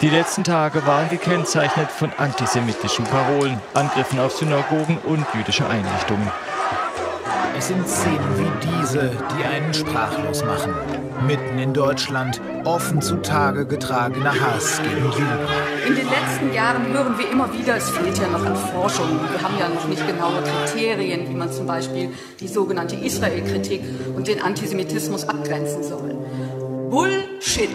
Die letzten Tage waren gekennzeichnet von antisemitischen Parolen, Angriffen auf Synagogen und jüdische Einrichtungen. Es sind Szenen wie diese, die einen sprachlos machen. Mitten in Deutschland offen zutage getragener Hass gegen Juden. In den letzten Jahren hören wir immer wieder, es fehlt ja noch an Forschung. Wir haben ja noch nicht genaue Kriterien, wie man zum Beispiel die sogenannte Israel-Kritik und den Antisemitismus abgrenzen soll. Bullshit.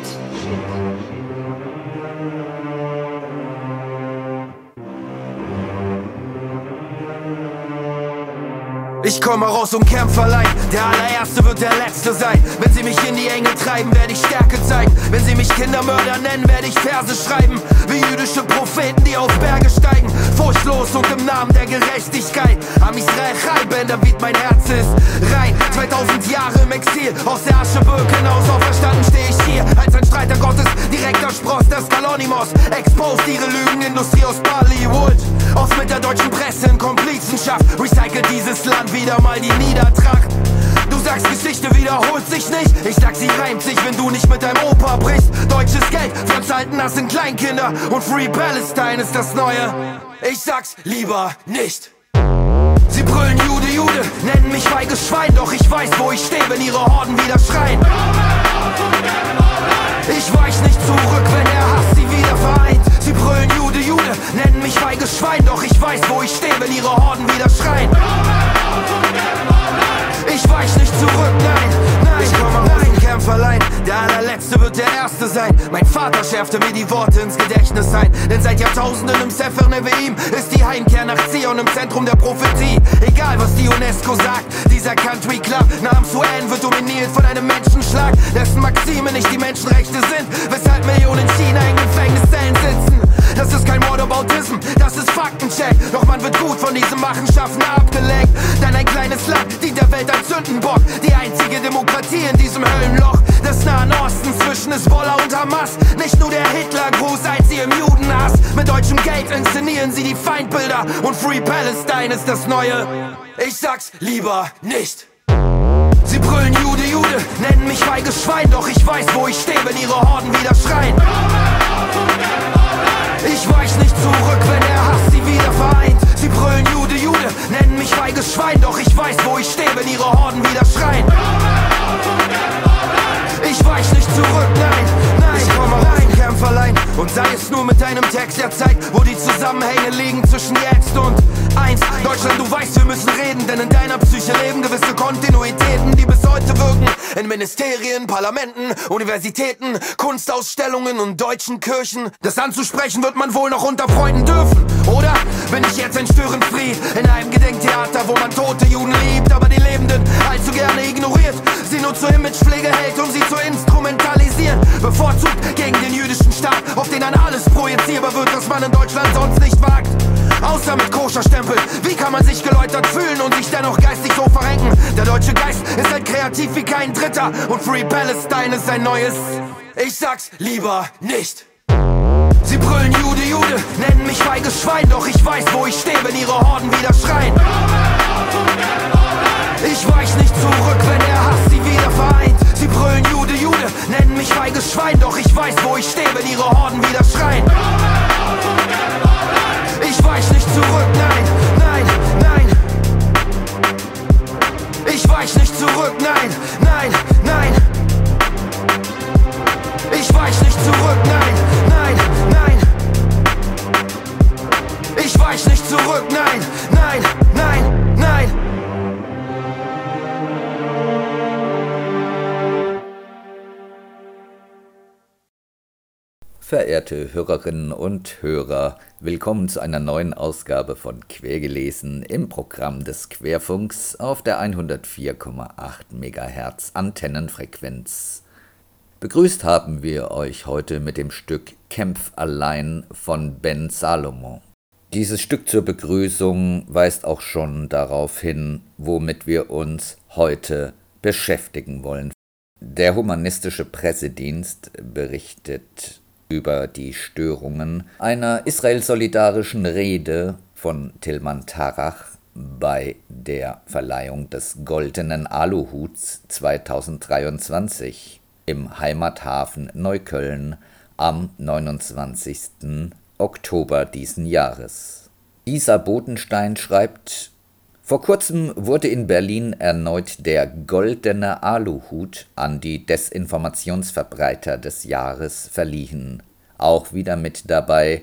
Ich komme raus um Kämpferlein, der allererste wird der letzte sein. Wenn sie mich in die Enge treiben, werde ich Stärke zeigen. Wenn sie mich Kindermörder nennen, werde ich Verse schreiben. Wie jüdische Propheten, die auf Berge steigen. Furchtlos und im Namen der Gerechtigkeit. Am Israel Chai David, mein Herz ist rein. 2000 Jahre im Exil, aus der Asche Birkenhaus. Auferstanden stehe ich hier, als ein Streiter Gottes. Direkter Spross des Kalonimos. Exposed ihre Lügenindustrie aus Bollywood. Aus mit der deutschen Presse in Komplizenschaft. Recycle dieses Land wieder mal die Niedertracht. Du sagst, Geschichte wiederholt sich nicht. Ich sag, sie reimt sich, wenn du nicht mit deinem Opa brichst. Deutsches Geld uns halten das sind Kleinkinder. Und Free Palestine ist das Neue. Ich sag's lieber nicht. Sie brüllen Jude, Jude, nennen mich feiges Schwein, doch ich weiß, wo ich stehe, wenn ihre Horden wieder schreien. Ich weich nicht zurück, wenn der Hass sie wieder vereint. Sie brüllen Jude, Jude, nennen mich feiges Schwein, doch ich weiß, wo ich stehe, wenn ihre Horden wieder schreien. Ich weich nicht zurück, nein, nein, ich komme aus dem Kämpferlein. Der allerletzte wird der Erste sein. Mein Vater schärfte mir die Worte ins Gedächtnis ein. Denn seit Jahrtausenden im Sefer Neveim ist die Heimkehr nach Zion im Zentrum der Prophetie. Egal was die UNESCO sagt, dieser Country Club namens UN wird dominiert von einem Menschenschlag, dessen Maxime nicht die Menschenrechte sind, weshalb Millionen in China in Gefängniszellen sitzen. Das ist kein Whataboutism, das ist Faktencheck. Doch man wird gut von diesen Machenschaften abgelenkt. Denn ein kleines Land dient der Welt als Sündenbock. Die einzige Demokratie in diesem Höllenloch des Nahen Ostens zwischen Hezbollah und Hamas. Nicht nur der Hitlergruß, als sie im Judenhass. Mit deutschem Geld inszenieren sie die Feindbilder. Und Free Palestine ist das Neue. Ich sag's lieber nicht. Sie brüllen Jude, Jude, nennen mich feiges Schwein, doch ich weiß, wo ich stehe, wenn ihre Horden wieder schreien. Ich weich nicht zurück, wenn der Hass sie wieder vereint. Sie brüllen Jude, Jude, nennen mich feiges Schwein, doch ich weiß, wo ich stehe, wenn ihre Horden wieder schreien. Ich weich nicht zurück, nein, nein, ich komme rein, Kämpferlein. Und sei es nur mit einem Text, der zeigt, wo die Zusammenhänge liegen zwischen jetzt und eins. Deutschland, du weißt, wir müssen reden, denn in deiner Psyche leben gewisse Kontinuitäten, die bis heute wirken. In Ministerien, Parlamenten, Universitäten, Kunstausstellungen und deutschen Kirchen. Das anzusprechen wird man wohl noch unter Freunden dürfen, oder? Bin ich jetzt ein Störenfried in einem Gedenktheater, wo man tote Juden liebt, aber die Lebenden allzu gerne ignoriert. Sie nur zur Imagepflege hält, um sie zu instrumentalisieren. Bevorzugt gegen den jüdischen Staat, auf den dann alles projizierbar wird, was man in Deutschland sonst nicht wagt. Außer mit Koscherstempel. Wie kann man sich geläutert fühlen und sich dennoch geistig so verrenken? Der deutsche Geist ist halt kreativ wie kein Dritter und Free Palestine ist ein neues. Ich sag's lieber nicht. Sie brüllen Jude, Jude, nennen mich feiges Schwein, doch ich weiß, wo ich stehe, wenn ihre Horden wieder schreien. Ich weich nicht zurück, wenn der Hass sie wieder vereint. Sie brüllen Jude, Jude, nennen mich feiges Schwein, doch ich weiß, wo ich stehe, wenn ihre Horden wieder schreien. Ich weich nicht zurück, nein, nein, nein. Ich weich nicht zurück, nein, nein, nein. Ich weich nicht zurück, nein, nein, nein. Ich weich nicht zurück, nein, nein, nein, Verehrte Hörerinnen und Hörer, willkommen zu einer neuen Ausgabe von Quergelesen im Programm des Querfunks auf der 104,8 MHz Antennenfrequenz. Begrüßt haben wir euch heute mit dem Stück Kämpf allein von Ben Salomon. Dieses Stück zur Begrüßung weist auch schon darauf hin, womit wir uns heute beschäftigen wollen. Der humanistische Pressedienst berichtet über die Störungen einer israel-solidarischen Rede von Tilman Tarach bei der Verleihung des Goldenen Aluhuts 2023 im Heimathafen Neukölln am 29. Oktober diesen Jahres. Isa Bodenstein schreibt vor kurzem wurde in Berlin erneut der Goldene Aluhut an die Desinformationsverbreiter des Jahres verliehen. Auch wieder mit dabei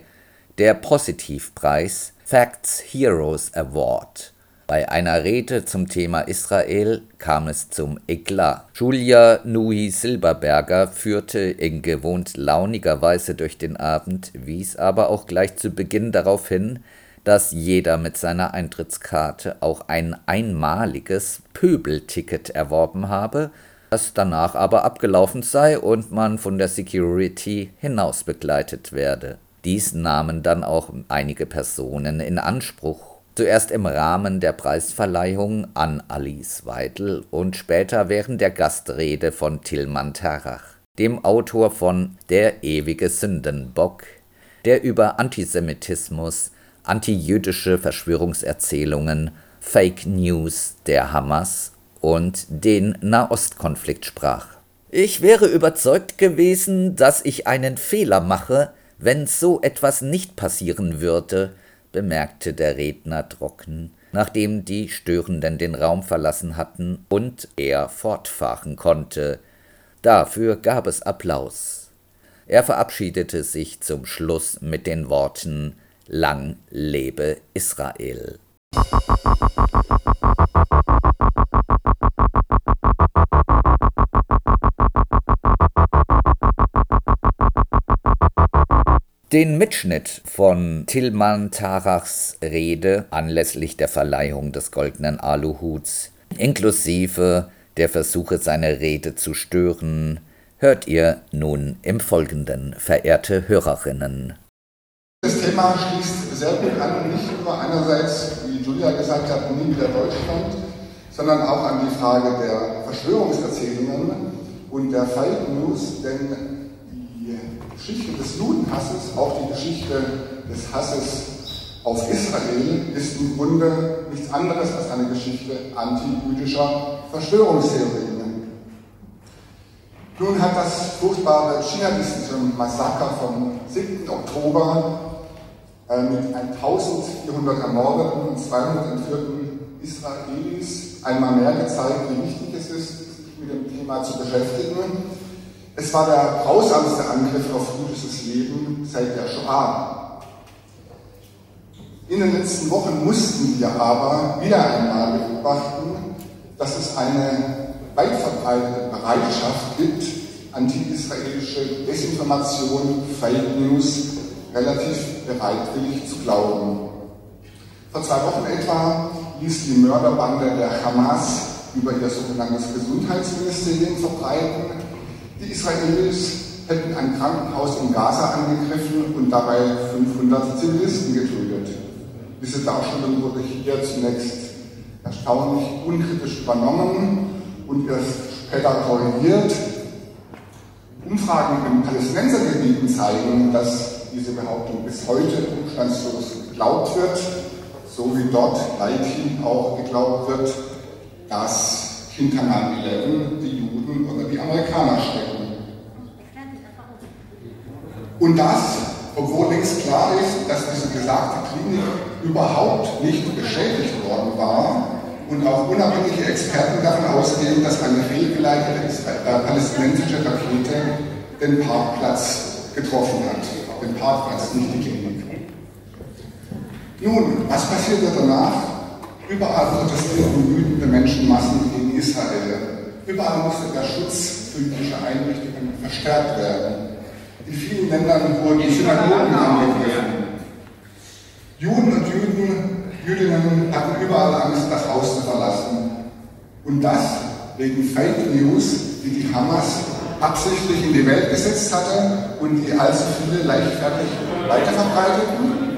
der Positivpreis Facts Heroes Award. Bei einer Rede zum Thema Israel kam es zum Eklat. Julia Nui Silberberger führte in gewohnt launiger Weise durch den Abend, wies aber auch gleich zu Beginn darauf hin, dass jeder mit seiner Eintrittskarte auch ein einmaliges Pöbelticket erworben habe, das danach aber abgelaufen sei und man von der Security hinaus begleitet werde. Dies nahmen dann auch einige Personen in Anspruch. Zuerst im Rahmen der Preisverleihung an Alice Weidel und später während der Gastrede von Tilman Tarach, dem Autor von Der ewige Sündenbock, der über Antisemitismus antijüdische Verschwörungserzählungen, Fake News der Hamas und den Nahostkonflikt sprach. Ich wäre überzeugt gewesen, dass ich einen Fehler mache, wenn so etwas nicht passieren würde, bemerkte der Redner trocken, nachdem die Störenden den Raum verlassen hatten und er fortfahren konnte. Dafür gab es Applaus. Er verabschiedete sich zum Schluss mit den Worten Lang lebe Israel. Den Mitschnitt von Tilman Tarachs Rede anlässlich der Verleihung des goldenen Aluhuts, inklusive der Versuche, seine Rede zu stören, hört ihr nun im Folgenden, verehrte Hörerinnen. Das Thema schließt sehr gut an, nicht nur einerseits, wie Julia gesagt hat, nie wieder Deutschland, sondern auch an die Frage der Verschwörungserzählungen und der Fake News, denn die Geschichte des Judenhasses, auch die Geschichte des Hasses auf Israel, ist im Grunde nichts anderes als eine Geschichte antijüdischer Verschwörungstheorien. Nun hat das furchtbare dschihadistische Massaker vom 7. Oktober mit 1400 Ermordeten und 200 entführten Israelis einmal mehr gezeigt, wie wichtig es ist, sich mit dem Thema zu beschäftigen. Es war der grausamste Angriff auf jüdisches Leben seit der Shoah. In den letzten Wochen mussten wir aber wieder einmal beobachten, dass es eine weit verbreitete Bereitschaft gibt, anti-israelische Desinformation, Fake News relativ bereitwillig zu glauben. Vor zwei Wochen etwa ließ die Mörderbande der Hamas über ihr sogenanntes Gesundheitsministerium verbreiten, die Israelis hätten ein Krankenhaus in Gaza angegriffen und dabei 500 Zivilisten getötet. Diese Darstellung wurde hier zunächst erstaunlich unkritisch übernommen und erst später korrigiert. Umfragen in Palästinensergebieten zeigen, dass diese Behauptung bis heute umstandslos geglaubt wird, so wie dort weithin auch geglaubt wird, dass hinter 9-11 die Juden oder die Amerikaner stecken. Und das, obwohl längst klar ist, dass diese besagte Klinik überhaupt nicht beschädigt worden war und auch unabhängige Experten davon ausgehen, dass eine fehlgeleitete äh, palästinensische Rakete den Parkplatz getroffen hat den Parkplatz, nicht die Klinik. Nun, was passierte danach? Überall protestierten wütende Menschenmassen gegen Israel. Überall musste der Schutz für jüdische Einrichtungen verstärkt werden. In vielen Ländern wurden die Synagogen angegriffen. Juden und Juden, Jüdinnen hatten überall Angst, das Haus zu verlassen. Und das wegen Fake News, die die Hamas absichtlich in die Welt gesetzt hatte und die allzu viele leichtfertig weiterverbreiteten?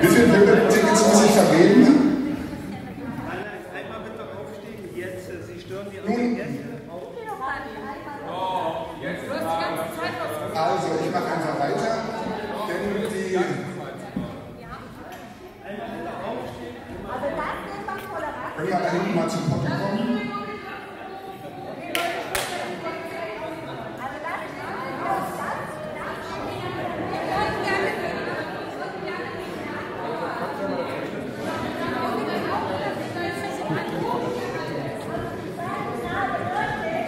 Wie viele Tickets muss ich vergeben? Also, ich mache einfach weiter, denn die Können wir da hinten mal zum Potte kommen?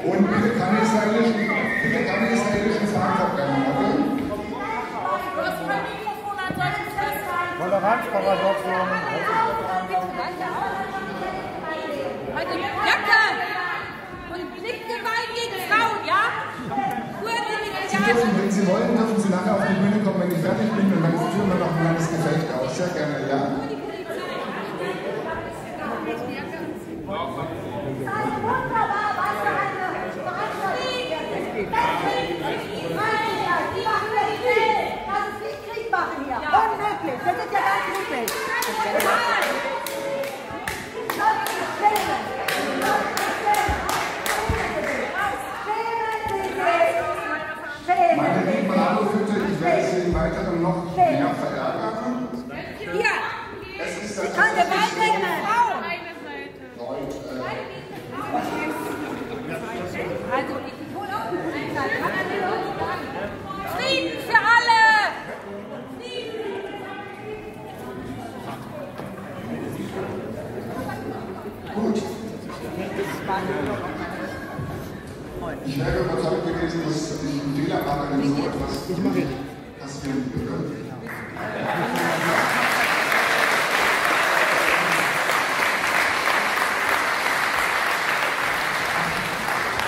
Und bitte keine israelischen, bitte keine israelischen Fragen verbrennen, okay? Toleranzparadoxon. Jacke! Und nicht Gewalt gegen Frauen, ja? Dürfen, wenn Sie wollen, dürfen Sie nachher auf die Bühne kommen, wenn ich fertig bin und dann führen wir noch ein kleines Gefecht aus. Sehr gerne, ja. Das ist ja ganz üblich. Meine lieben Radiohütte, ich Weiteren noch mehr verärgern. Hier! Es ist Sie kann Gewalt gegen Frauen. Also, ich hole auch Frieden für alle! Gut. Ich wäre überzeugt gewesen, dass ich einen Fehler mache, wenn so etwas passieren würde.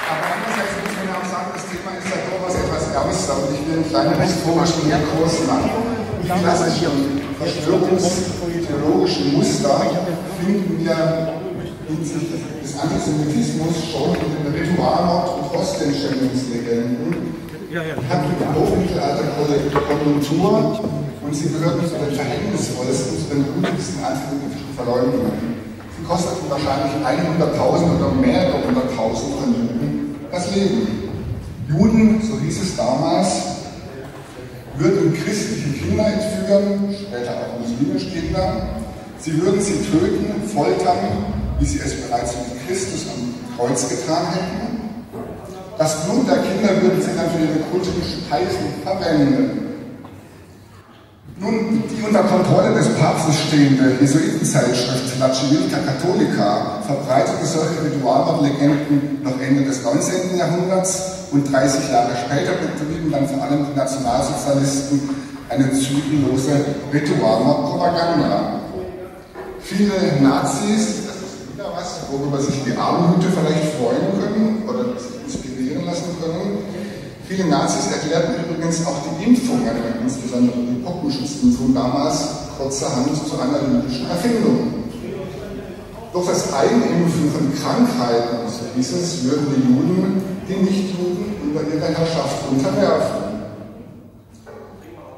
Aber andererseits muss man auch sagen, das Thema ist ja durchaus etwas ernster und ich will einen kleinen historischen Kurs machen. Die klassischen verschwörungstheologischen Muster finden wir hinsichtlich des Antisemitismus schon in den Ritualmord- und Ostentstellungslegenden. Die hatten im Hochmittelalter Konjunktur und sie gehörten zu den verhängnisvollsten, zu den blutigsten antisemitischen Verleumdungen. Sie kosteten wahrscheinlich 100.000 oder mehrere hunderttausend von Juden das Leben. Juden, so hieß es damals, würden christliche Kinder entführen, später auch muslimische Kinder. Sie würden sie töten, foltern, wie sie es bereits mit Christus am Kreuz getan hätten. Das Blut der Kinder würden sie dann für ihre kultischen Speisen verwenden. Nun, die unter Kontrolle des Papstes stehende Jesuitenzeitschrift La Civilta Cattolica verbreitete solche Ritualmordlegenden noch Ende des 19. Jahrhunderts und 30 Jahre später betrieben dann vor allem die Nationalsozialisten eine zügellose Ritualmordpropaganda. Viele Nazis, das ist wieder was, worüber sich die Armenhüte vielleicht freuen können oder sich inspirieren lassen können, Viele Nazis erklärten übrigens auch die Impfung, insbesondere die Pockenschutzimpfung damals, kurzerhand zu einer jüdischen Erfindung. Durch das Einimpfen von Krankheiten, so hieß es, würden die Juden die Nichtjuden unter ihre Herrschaft unterwerfen.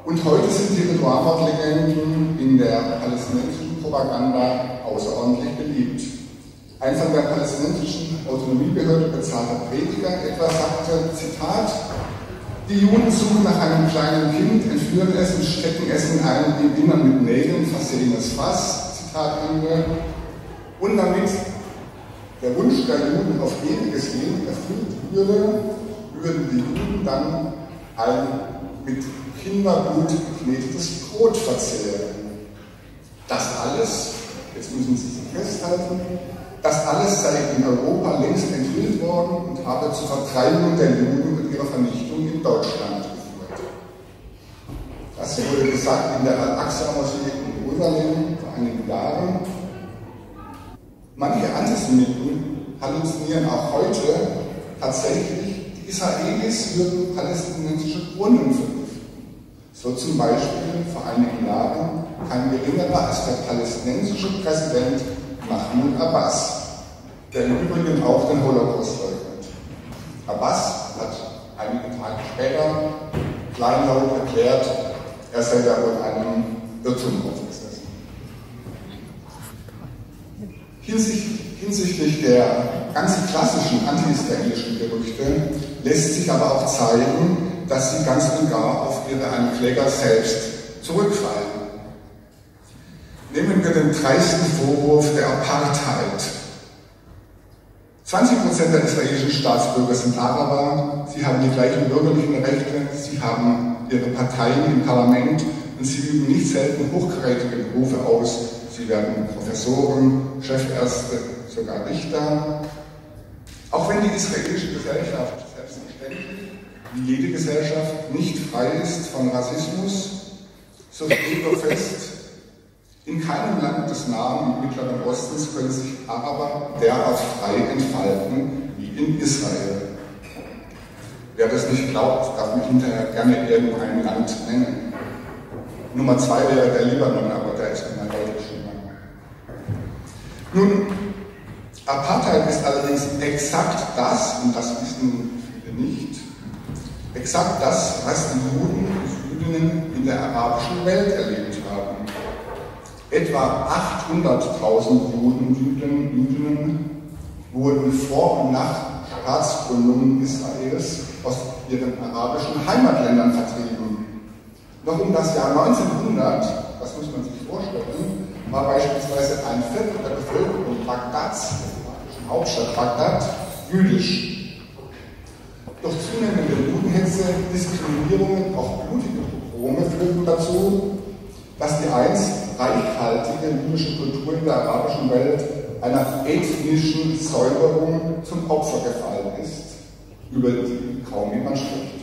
Und heute sind die Ritualmordlegenden in der palästinensischen Propaganda außerordentlich beliebt. Ein von der palästinensischen Autonomiebehörde bezahlter Prediger etwa sagte, Zitat, die Juden suchen nach einem kleinen Kind, entführen es und stecken es in ein im Innern mit Nägeln versehenes Fass, Zitat Ende. Und damit der Wunsch der Juden auf ewiges Leben erfüllt würde, würden die Juden dann ein mit Kinderblut geknetetes Brot verzehren. Das alles, jetzt müssen Sie sich festhalten, das alles sei in Europa längst enthüllt worden und habe zur Vertreibung der Juden und ihrer Vernichtung in Deutschland geführt. Das wurde gesagt in der Al-Aqsa-Moschee in Jerusalem vor einigen Jahren. Manche Antisemiten halluzinieren auch heute tatsächlich, die Israelis würden palästinensische Brunnen vergiften. So zum Beispiel vor einigen Jahren kein geringerer als der palästinensische Präsident Mahmoud Abbas, der im Übrigen auch den Holocaust leugnet. Abbas hat einige Tage später kleinlaut erklärt, er sei da wohl einem Irrtum aufgesessen. Hinsichtlich, hinsichtlich der ganz klassischen anti-israelischen Gerüchte lässt sich aber auch zeigen, dass sie ganz und gar auf ihre Ankläger selbst zurückfallen. Nehmen wir den dreisten Vorwurf der Apartheid. 20 Prozent der israelischen Staatsbürger sind Araber, sie haben die gleichen bürgerlichen Rechte, sie haben ihre Parteien im Parlament und sie üben nicht selten hochkarätige Berufe aus. Sie werden Professoren, Chefärzte, sogar Richter. Auch wenn die israelische Gesellschaft selbstverständlich, wie jede Gesellschaft, nicht frei ist von Rassismus, so steht doch fest, in keinem Land des Nahen und Mittleren Ostens können sich Araber derart frei entfalten wie in Israel. Wer das nicht glaubt, darf mich hinterher gerne irgendein Land nennen. Nummer zwei wäre der Libanon, aber der ist immer deutlich schlimmer. Nun, Apartheid ist allerdings exakt das, und das wissen viele nicht, exakt das, was die Juden und Jüdinnen in der arabischen Welt erlebt. Etwa 800.000 Juden, Jüdinnen, Jüdinnen wurden vor und nach Staatsgründung Israels aus ihren arabischen Heimatländern vertrieben. Noch um das Jahr 1900, das muss man sich vorstellen, war beispielsweise ein Viertel der Bevölkerung Bagdads, der irakischen Hauptstadt Bagdad, jüdisch. Durch zunehmende Judenhetze, Diskriminierungen, auch blutige Pogrome führten dazu, dass die einst reichhaltige jüdische Kultur in der arabischen Welt einer ethnischen Säuberung zum Opfer gefallen ist, über die kaum jemand spricht.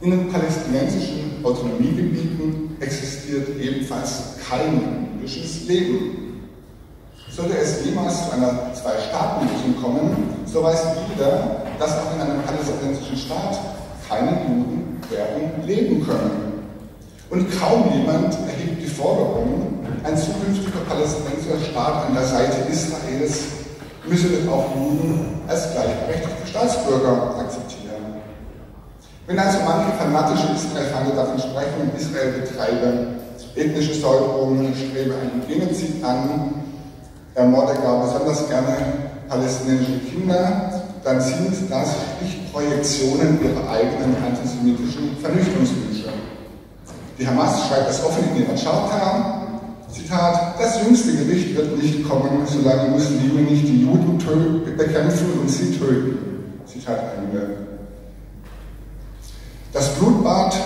In den palästinensischen Autonomiegebieten existiert ebenfalls kein jüdisches Leben. Sollte es jemals zu einer Zwei-Staaten-Lösung kommen, so weiß jeder, dass auch in einem palästinensischen Staat keine Juden werden leben können. Und kaum jemand erhebt die Forderung, ein zukünftiger palästinensischer Staat an der Seite Israels müsse auch Juden als gleichberechtigte Staatsbürger akzeptieren. Wenn also manche fanatische Israel-Feinde davon sprechen, Israel betreibe ethnische Säuberungen, strebe einen Genozid an, ermorde gar besonders gerne palästinensische Kinder, dann sind das nicht Projektionen ihrer eigenen antisemitischen Vernichtungswünsche. Die Hamas schreibt es offen in ihrer Charta. Zitat, das jüngste Gericht wird nicht kommen, solange Muslime nicht die Juden bekämpfen und sie töten. Zitat Ende. Das Blutbad,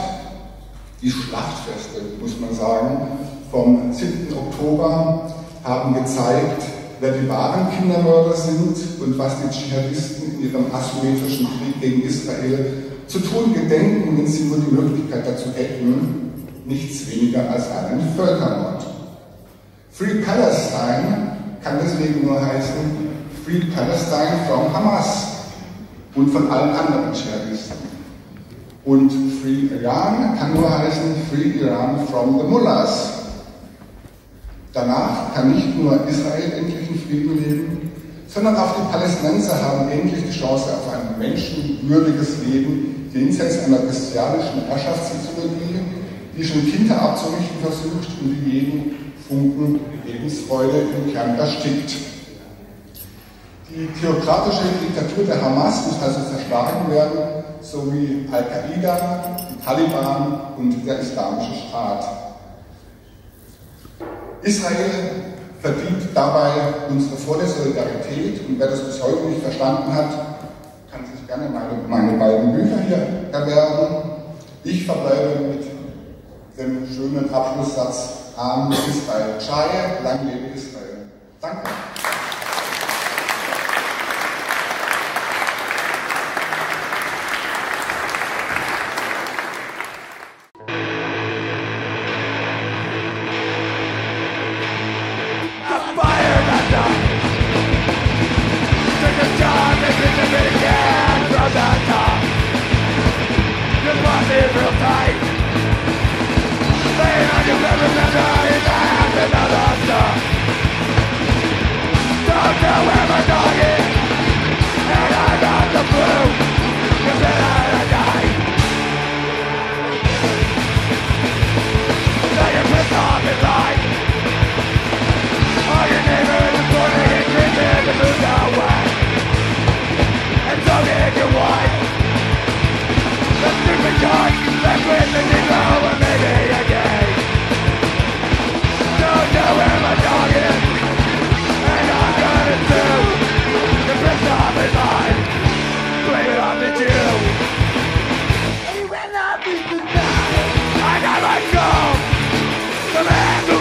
die Schlachtfeste, muss man sagen, vom 7. Oktober haben gezeigt, wer die wahren Kindermörder sind und was die Dschihadisten in ihrem asymmetrischen Krieg gegen Israel zu tun gedenken, wenn sie nur die Möglichkeit dazu hätten, nichts weniger als einen Völkermord. Free Palestine kann deswegen nur heißen Free Palestine from Hamas und von allen anderen Dschihadisten. Und Free Iran kann nur heißen Free Iran from the Mullahs. Danach kann nicht nur Israel endlich in Frieden leben, sondern auch die Palästinenser haben endlich die Chance auf ein menschenwürdiges Leben jenseits einer bestialischen Herrschaftsideologie die schon Kinder abzurichten versucht und die jeden Funken Lebensfreude im Kern erstickt. Die theokratische Diktatur der Hamas muss also zerschlagen werden, so wie Al-Qaida, die Taliban und der Islamische Staat. Israel verdient dabei unsere volle Solidarität und wer das bis heute nicht verstanden hat, kann sich gerne meine, meine beiden Bücher hier erwerben. Ich verbleibe mit dem schönen Abschlusssatz Am Israel. Chai, lang lebe Israel. Danke.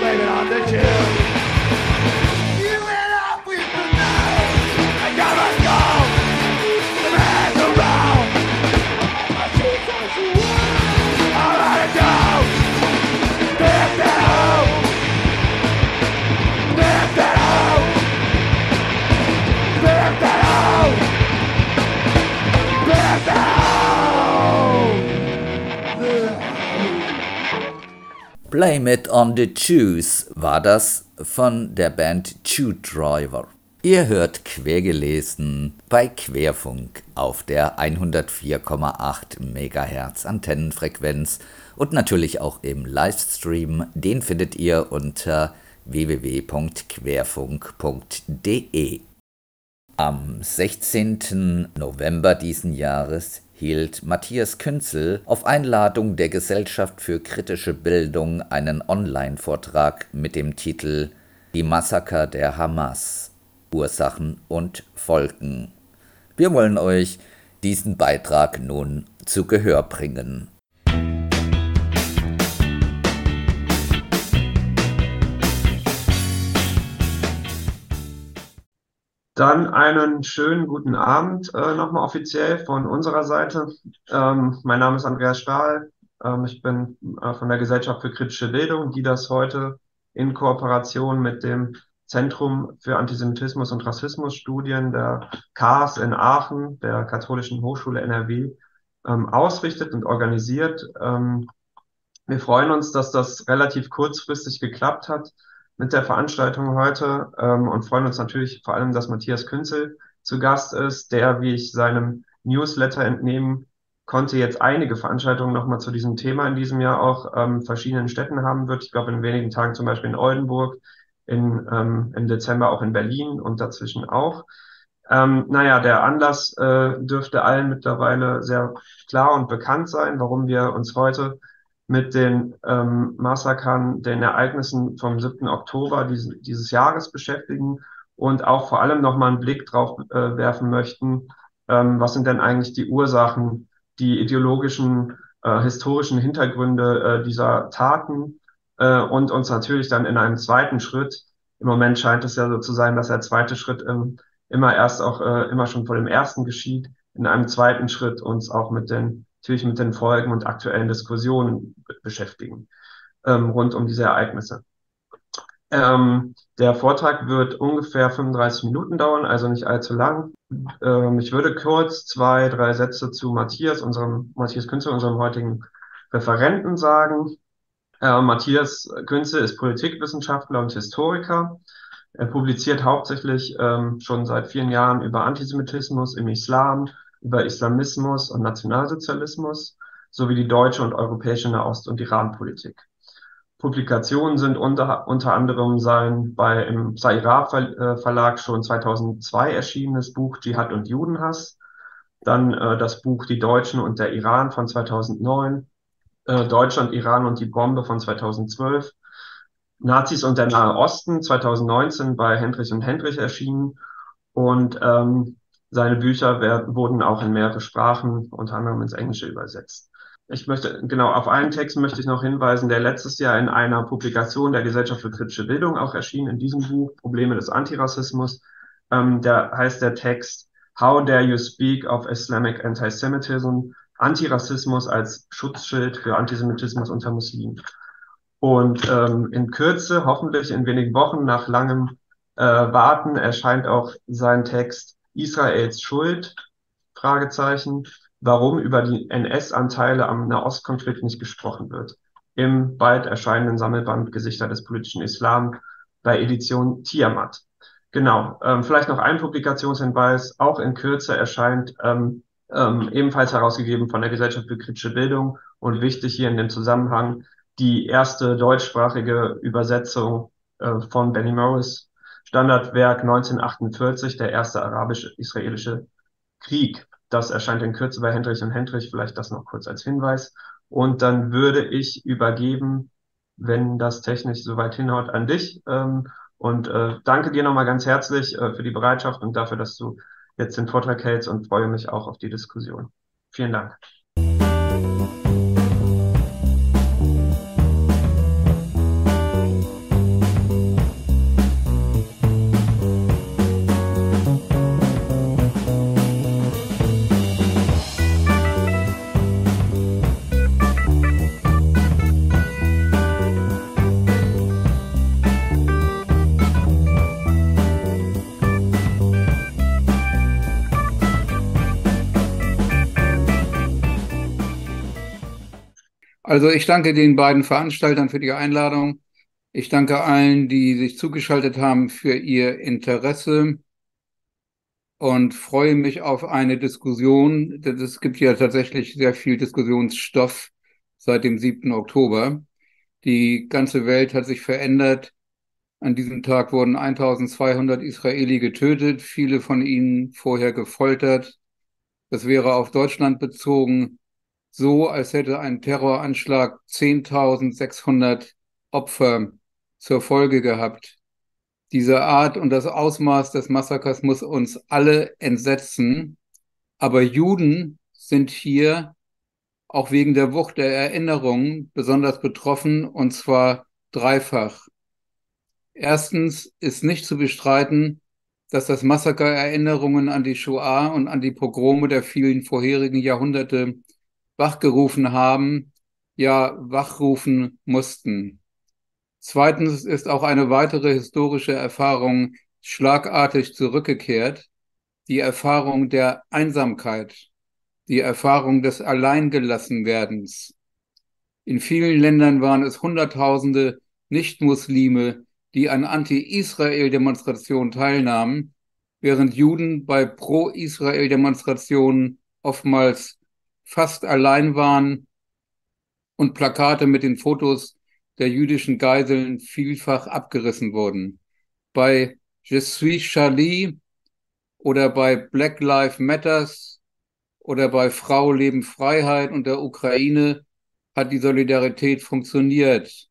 Blame It on the Jews war das von der Band Jew Driver. Ihr hört quergelesen bei Querfunk auf der 104,8 MHz Antennenfrequenz und natürlich auch im Livestream. Den findet ihr unter www.querfunk.de. Am 16. November diesen Jahres hielt Matthias Künzel auf Einladung der Gesellschaft für kritische Bildung einen Online-Vortrag mit dem Titel Die Massaker der Hamas Ursachen und Folgen. Wir wollen euch diesen Beitrag nun zu Gehör bringen. Dann einen schönen guten Abend äh, nochmal offiziell von unserer Seite. Ähm, mein Name ist Andreas Stahl. Ähm, ich bin äh, von der Gesellschaft für kritische Bildung, die das heute in Kooperation mit dem Zentrum für Antisemitismus und Rassismusstudien der KAS in Aachen, der Katholischen Hochschule NRW, ähm, ausrichtet und organisiert. Ähm, wir freuen uns, dass das relativ kurzfristig geklappt hat mit der Veranstaltung heute ähm, und freuen uns natürlich vor allem, dass Matthias Künzel zu Gast ist, der, wie ich seinem Newsletter entnehmen konnte, jetzt einige Veranstaltungen nochmal zu diesem Thema in diesem Jahr auch ähm, verschiedenen Städten haben wird. Ich glaube, in wenigen Tagen zum Beispiel in Oldenburg, in, ähm, im Dezember auch in Berlin und dazwischen auch. Ähm, naja, der Anlass äh, dürfte allen mittlerweile sehr klar und bekannt sein, warum wir uns heute mit den ähm, Massakern, den Ereignissen vom 7. Oktober dieses, dieses Jahres beschäftigen und auch vor allem nochmal einen Blick drauf äh, werfen möchten, ähm, was sind denn eigentlich die Ursachen, die ideologischen, äh, historischen Hintergründe äh, dieser Taten äh, und uns natürlich dann in einem zweiten Schritt, im Moment scheint es ja so zu sein, dass der zweite Schritt ähm, immer erst auch äh, immer schon vor dem ersten geschieht, in einem zweiten Schritt uns auch mit den natürlich mit den Folgen und aktuellen Diskussionen beschäftigen ähm, rund um diese Ereignisse. Ähm, der Vortrag wird ungefähr 35 Minuten dauern, also nicht allzu lang. Ähm, ich würde kurz zwei, drei Sätze zu Matthias, unserem Matthias Künzel, unserem heutigen Referenten sagen. Äh, Matthias Künzel ist Politikwissenschaftler und Historiker. Er publiziert hauptsächlich ähm, schon seit vielen Jahren über Antisemitismus im Islam, über Islamismus und Nationalsozialismus sowie die deutsche und europäische Nahost- und Iran-Politik. Publikationen sind unter, unter anderem sein bei im Saira äh, Verlag schon 2002 erschienenes Buch Dschihad und Judenhass, dann äh, das Buch Die Deutschen und der Iran von 2009, äh, Deutschland, Iran und die Bombe von 2012, Nazis und der Nahe Osten 2019 bei Hendrich und Hendrich erschienen und ähm, seine Bücher werden, wurden auch in mehrere Sprachen, unter anderem ins Englische übersetzt. Ich möchte, genau, auf einen Text möchte ich noch hinweisen, der letztes Jahr in einer Publikation der Gesellschaft für kritische Bildung auch erschien, in diesem Buch, Probleme des Antirassismus. Ähm, der heißt der Text How Dare You Speak of Islamic Antisemitism? Antirassismus als Schutzschild für Antisemitismus unter Muslimen. Und ähm, in Kürze, hoffentlich in wenigen Wochen nach langem äh, Warten, erscheint auch sein Text Israels Schuld? Fragezeichen. Warum über die NS-Anteile am Nahostkonflikt nicht gesprochen wird. Im bald erscheinenden Sammelband Gesichter des politischen Islam bei Edition Tiamat. Genau, ähm, vielleicht noch ein Publikationshinweis. Auch in Kürze erscheint ähm, ähm, ebenfalls herausgegeben von der Gesellschaft für kritische Bildung und wichtig hier in dem Zusammenhang die erste deutschsprachige Übersetzung äh, von Benny Morris Standardwerk 1948, der erste arabisch-israelische Krieg. Das erscheint in Kürze bei Hendrich und Hendrich, vielleicht das noch kurz als Hinweis. Und dann würde ich übergeben wenn das technisch soweit hinhaut, an dich. Ähm, und äh, danke dir nochmal ganz herzlich äh, für die Bereitschaft und dafür, dass du jetzt den Vortrag hältst und freue mich auch auf die Diskussion. Vielen Dank. Also ich danke den beiden Veranstaltern für die Einladung. Ich danke allen, die sich zugeschaltet haben für ihr Interesse und freue mich auf eine Diskussion. Es gibt ja tatsächlich sehr viel Diskussionsstoff seit dem 7. Oktober. Die ganze Welt hat sich verändert. An diesem Tag wurden 1200 Israeli getötet, viele von ihnen vorher gefoltert. Das wäre auf Deutschland bezogen so, als hätte ein Terroranschlag 10.600 Opfer zur Folge gehabt. Diese Art und das Ausmaß des Massakers muss uns alle entsetzen. Aber Juden sind hier auch wegen der Wucht der Erinnerung besonders betroffen, und zwar dreifach. Erstens ist nicht zu bestreiten, dass das Massaker Erinnerungen an die Shoah und an die Pogrome der vielen vorherigen Jahrhunderte wachgerufen haben, ja wachrufen mussten. Zweitens ist auch eine weitere historische Erfahrung schlagartig zurückgekehrt, die Erfahrung der Einsamkeit, die Erfahrung des Alleingelassenwerdens. In vielen Ländern waren es Hunderttausende Nichtmuslime, die an Anti-Israel-Demonstrationen teilnahmen, während Juden bei Pro-Israel-Demonstrationen oftmals fast allein waren und Plakate mit den Fotos der jüdischen Geiseln vielfach abgerissen wurden. Bei Je suis Charlie oder bei Black Lives Matters oder bei Frau Leben Freiheit und der Ukraine hat die Solidarität funktioniert.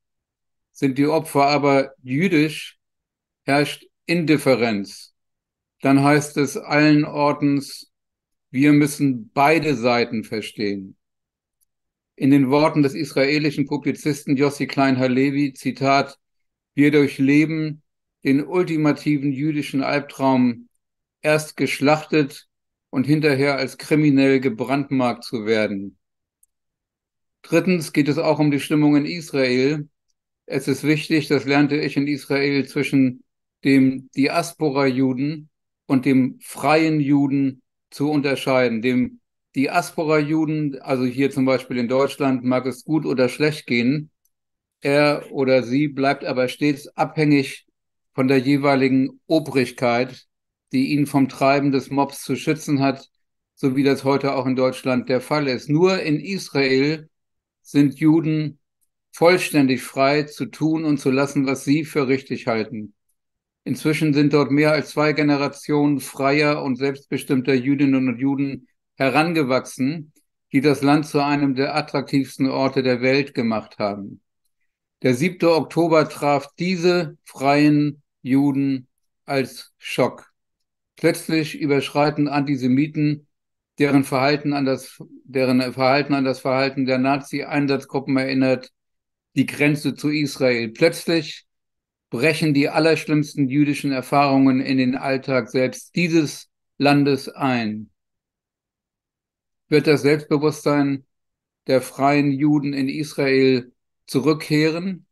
Sind die Opfer aber jüdisch, herrscht Indifferenz. Dann heißt es allen Ortens, wir müssen beide Seiten verstehen. In den Worten des israelischen Publizisten Yossi Klein Halevi, Zitat, wir durchleben den ultimativen jüdischen Albtraum, erst geschlachtet und hinterher als kriminell gebrandmarkt zu werden. Drittens geht es auch um die Stimmung in Israel. Es ist wichtig, das lernte ich in Israel, zwischen dem Diaspora-Juden und dem freien Juden zu unterscheiden. Dem Diaspora-Juden, also hier zum Beispiel in Deutschland, mag es gut oder schlecht gehen. Er oder sie bleibt aber stets abhängig von der jeweiligen Obrigkeit, die ihn vom Treiben des Mobs zu schützen hat, so wie das heute auch in Deutschland der Fall ist. Nur in Israel sind Juden vollständig frei zu tun und zu lassen, was sie für richtig halten. Inzwischen sind dort mehr als zwei Generationen freier und selbstbestimmter Jüdinnen und Juden herangewachsen, die das Land zu einem der attraktivsten Orte der Welt gemacht haben. Der 7. Oktober traf diese freien Juden als Schock. Plötzlich überschreiten Antisemiten, deren Verhalten an das, deren Verhalten an das Verhalten der Nazi-Einsatzgruppen erinnert, die Grenze zu Israel. Plötzlich brechen die allerschlimmsten jüdischen Erfahrungen in den Alltag selbst dieses Landes ein. Wird das Selbstbewusstsein der freien Juden in Israel zurückkehren?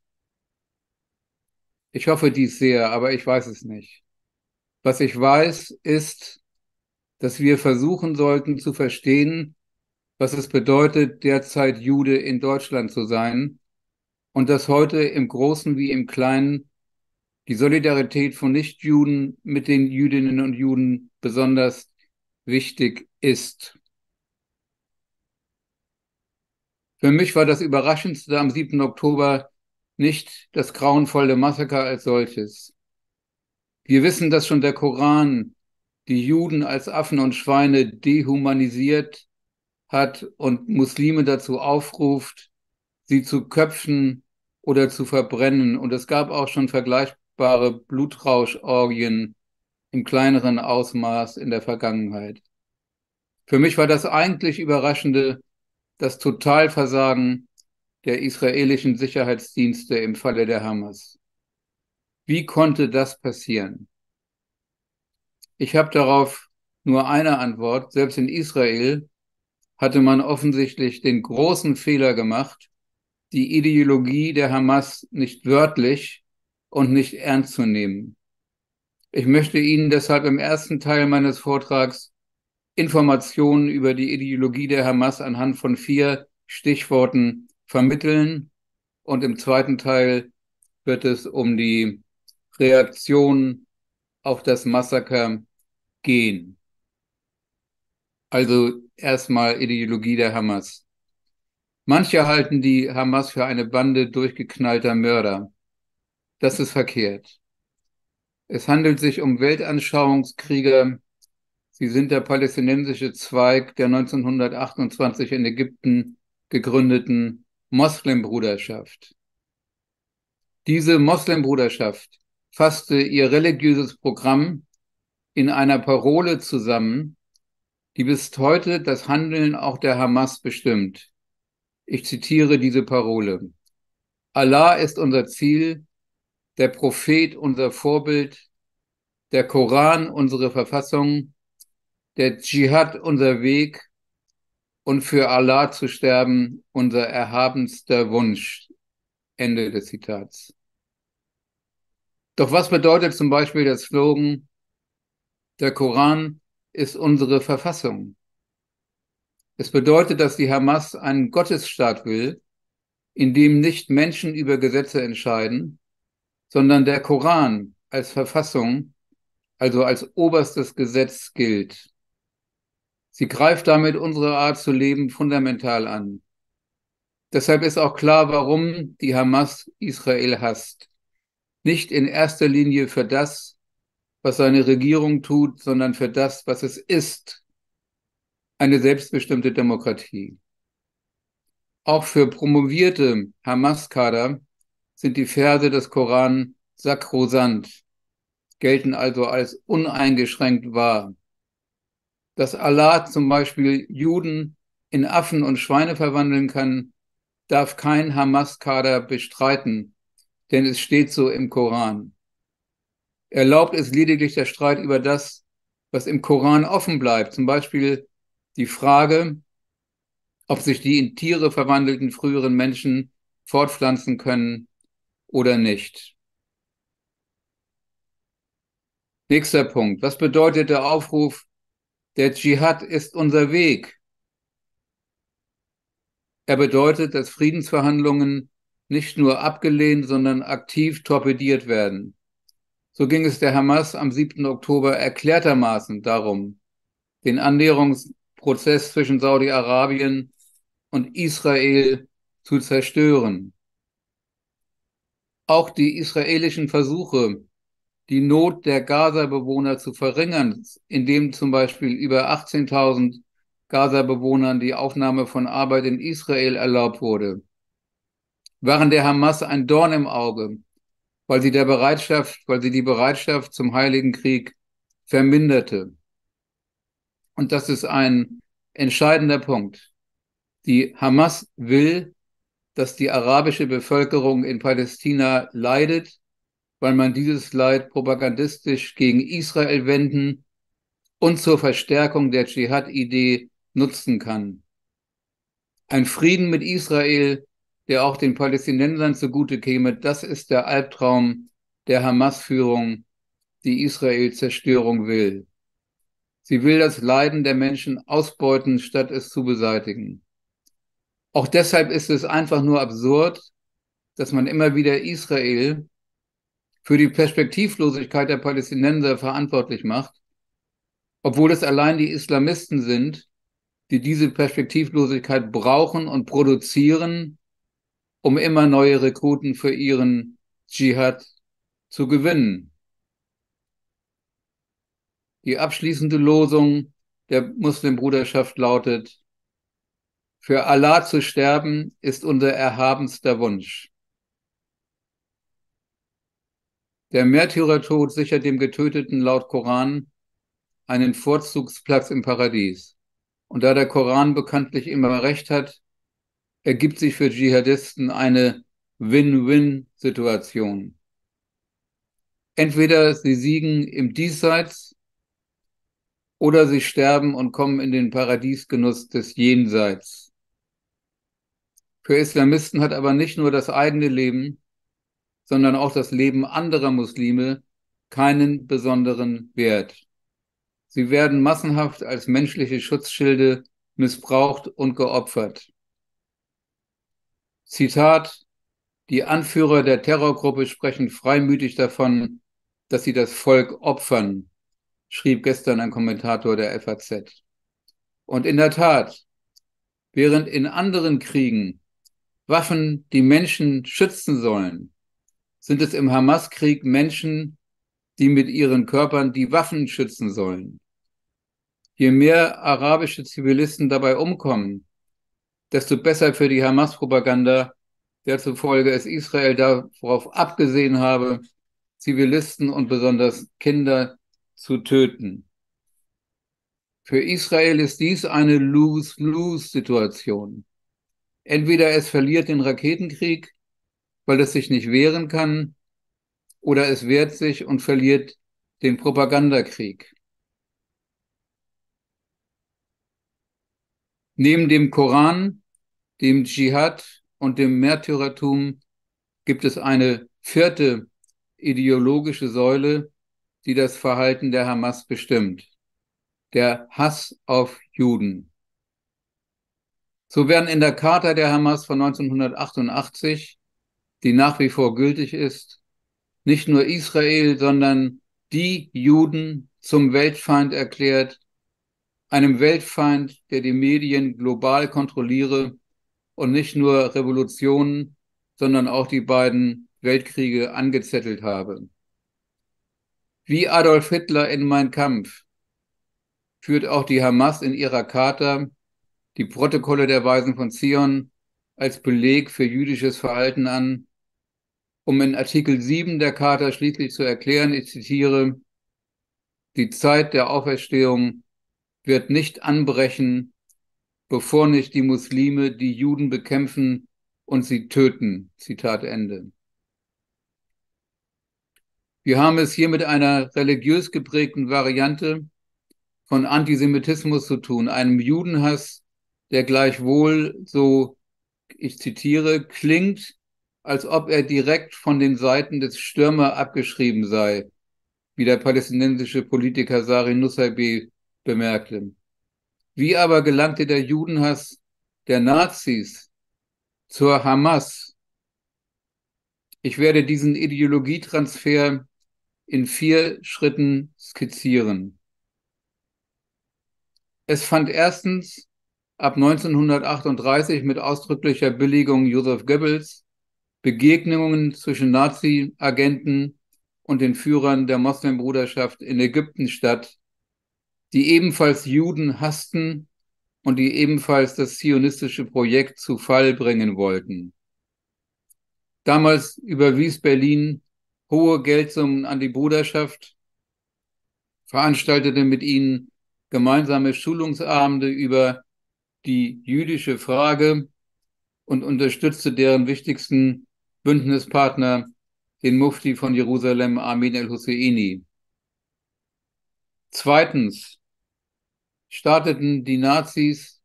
Ich hoffe dies sehr, aber ich weiß es nicht. Was ich weiß, ist, dass wir versuchen sollten zu verstehen, was es bedeutet, derzeit Jude in Deutschland zu sein und dass heute im Großen wie im Kleinen die Solidarität von Nichtjuden mit den Jüdinnen und Juden besonders wichtig ist. Für mich war das Überraschendste am 7. Oktober nicht das grauenvolle Massaker als solches. Wir wissen, dass schon der Koran die Juden als Affen und Schweine dehumanisiert hat und Muslime dazu aufruft, sie zu köpfen oder zu verbrennen. Und es gab auch schon vergleichbare Blutrauschorgien im kleineren Ausmaß in der Vergangenheit. Für mich war das eigentlich Überraschende das Totalversagen der israelischen Sicherheitsdienste im Falle der Hamas. Wie konnte das passieren? Ich habe darauf nur eine Antwort. Selbst in Israel hatte man offensichtlich den großen Fehler gemacht, die Ideologie der Hamas nicht wörtlich und nicht ernst zu nehmen. Ich möchte Ihnen deshalb im ersten Teil meines Vortrags Informationen über die Ideologie der Hamas anhand von vier Stichworten vermitteln und im zweiten Teil wird es um die Reaktion auf das Massaker gehen. Also erstmal Ideologie der Hamas. Manche halten die Hamas für eine Bande durchgeknallter Mörder. Das ist verkehrt. Es handelt sich um Weltanschauungskrieger. Sie sind der palästinensische Zweig der 1928 in Ägypten gegründeten Moslembruderschaft. Diese Moslembruderschaft fasste ihr religiöses Programm in einer Parole zusammen, die bis heute das Handeln auch der Hamas bestimmt. Ich zitiere diese Parole. Allah ist unser Ziel, der Prophet unser Vorbild, der Koran unsere Verfassung, der Dschihad unser Weg und für Allah zu sterben unser erhabenster Wunsch. Ende des Zitats. Doch was bedeutet zum Beispiel der Slogan, der Koran ist unsere Verfassung? Es bedeutet, dass die Hamas einen Gottesstaat will, in dem nicht Menschen über Gesetze entscheiden, sondern der Koran als Verfassung, also als oberstes Gesetz gilt. Sie greift damit unsere Art zu leben fundamental an. Deshalb ist auch klar, warum die Hamas Israel hasst. Nicht in erster Linie für das, was seine Regierung tut, sondern für das, was es ist. Eine selbstbestimmte Demokratie. Auch für promovierte Hamas-Kader sind die Verse des Koran sakrosant, gelten also als uneingeschränkt wahr. Dass Allah zum Beispiel Juden in Affen und Schweine verwandeln kann, darf kein Hamas-Kader bestreiten, denn es steht so im Koran. Erlaubt es lediglich der Streit über das, was im Koran offen bleibt, zum Beispiel die Frage, ob sich die in Tiere verwandelten früheren Menschen fortpflanzen können oder nicht. Nächster Punkt. Was bedeutet der Aufruf, der Dschihad ist unser Weg? Er bedeutet, dass Friedensverhandlungen nicht nur abgelehnt, sondern aktiv torpediert werden. So ging es der Hamas am 7. Oktober erklärtermaßen darum, den Annäherungsprozess zwischen Saudi-Arabien und Israel zu zerstören. Auch die israelischen Versuche, die Not der Gaza-Bewohner zu verringern, indem zum Beispiel über 18.000 Gaza-Bewohnern die Aufnahme von Arbeit in Israel erlaubt wurde, waren der Hamas ein Dorn im Auge, weil sie der Bereitschaft, weil sie die Bereitschaft zum Heiligen Krieg verminderte. Und das ist ein entscheidender Punkt. Die Hamas will dass die arabische Bevölkerung in Palästina leidet, weil man dieses Leid propagandistisch gegen Israel wenden und zur Verstärkung der Dschihad-Idee nutzen kann. Ein Frieden mit Israel, der auch den Palästinensern zugute käme, das ist der Albtraum der Hamas-Führung, die Israel Zerstörung will. Sie will das Leiden der Menschen ausbeuten, statt es zu beseitigen. Auch deshalb ist es einfach nur absurd, dass man immer wieder Israel für die Perspektivlosigkeit der Palästinenser verantwortlich macht, obwohl es allein die Islamisten sind, die diese Perspektivlosigkeit brauchen und produzieren, um immer neue Rekruten für ihren Dschihad zu gewinnen. Die abschließende Losung der Muslimbruderschaft lautet, für Allah zu sterben ist unser erhabenster Wunsch. Der Märtyrertod sichert dem Getöteten laut Koran einen Vorzugsplatz im Paradies. Und da der Koran bekanntlich immer recht hat, ergibt sich für Dschihadisten eine Win-Win-Situation. Entweder sie siegen im Diesseits oder sie sterben und kommen in den Paradiesgenuss des Jenseits. Für Islamisten hat aber nicht nur das eigene Leben, sondern auch das Leben anderer Muslime keinen besonderen Wert. Sie werden massenhaft als menschliche Schutzschilde missbraucht und geopfert. Zitat, die Anführer der Terrorgruppe sprechen freimütig davon, dass sie das Volk opfern, schrieb gestern ein Kommentator der FAZ. Und in der Tat, während in anderen Kriegen Waffen die Menschen schützen sollen, sind es im Hamas-Krieg Menschen, die mit ihren Körpern die Waffen schützen sollen. Je mehr arabische Zivilisten dabei umkommen, desto besser für die Hamas-Propaganda, der zufolge es Israel darauf abgesehen habe, Zivilisten und besonders Kinder zu töten. Für Israel ist dies eine Lose-Lose-Situation. Entweder es verliert den Raketenkrieg, weil es sich nicht wehren kann, oder es wehrt sich und verliert den Propagandakrieg. Neben dem Koran, dem Dschihad und dem Märtyrertum gibt es eine vierte ideologische Säule, die das Verhalten der Hamas bestimmt. Der Hass auf Juden. So werden in der Charta der Hamas von 1988, die nach wie vor gültig ist, nicht nur Israel, sondern die Juden zum Weltfeind erklärt einem Weltfeind, der die Medien global kontrolliere und nicht nur Revolutionen, sondern auch die beiden Weltkriege angezettelt habe. Wie Adolf Hitler in Mein Kampf führt auch die Hamas in ihrer Charta die Protokolle der Weisen von Zion als Beleg für jüdisches Verhalten an, um in Artikel 7 der Charta schließlich zu erklären, ich zitiere, die Zeit der Auferstehung wird nicht anbrechen, bevor nicht die Muslime die Juden bekämpfen und sie töten. Zitat Ende. Wir haben es hier mit einer religiös geprägten Variante von Antisemitismus zu tun, einem Judenhass, der gleichwohl, so ich zitiere, klingt, als ob er direkt von den Seiten des Stürmer abgeschrieben sei, wie der palästinensische Politiker Sari Nusaybi bemerkte. Wie aber gelangte der Judenhass der Nazis zur Hamas? Ich werde diesen Ideologietransfer in vier Schritten skizzieren. Es fand erstens ab 1938 mit ausdrücklicher Billigung Joseph Goebbels Begegnungen zwischen Nazi-Agenten und den Führern der Moslembruderschaft in Ägypten statt, die ebenfalls Juden hassten und die ebenfalls das zionistische Projekt zu Fall bringen wollten. Damals überwies Berlin hohe Geldsummen an die Bruderschaft, veranstaltete mit ihnen gemeinsame Schulungsabende über die jüdische Frage und unterstützte deren wichtigsten Bündnispartner, den Mufti von Jerusalem, Amin el-Husseini. Zweitens starteten die Nazis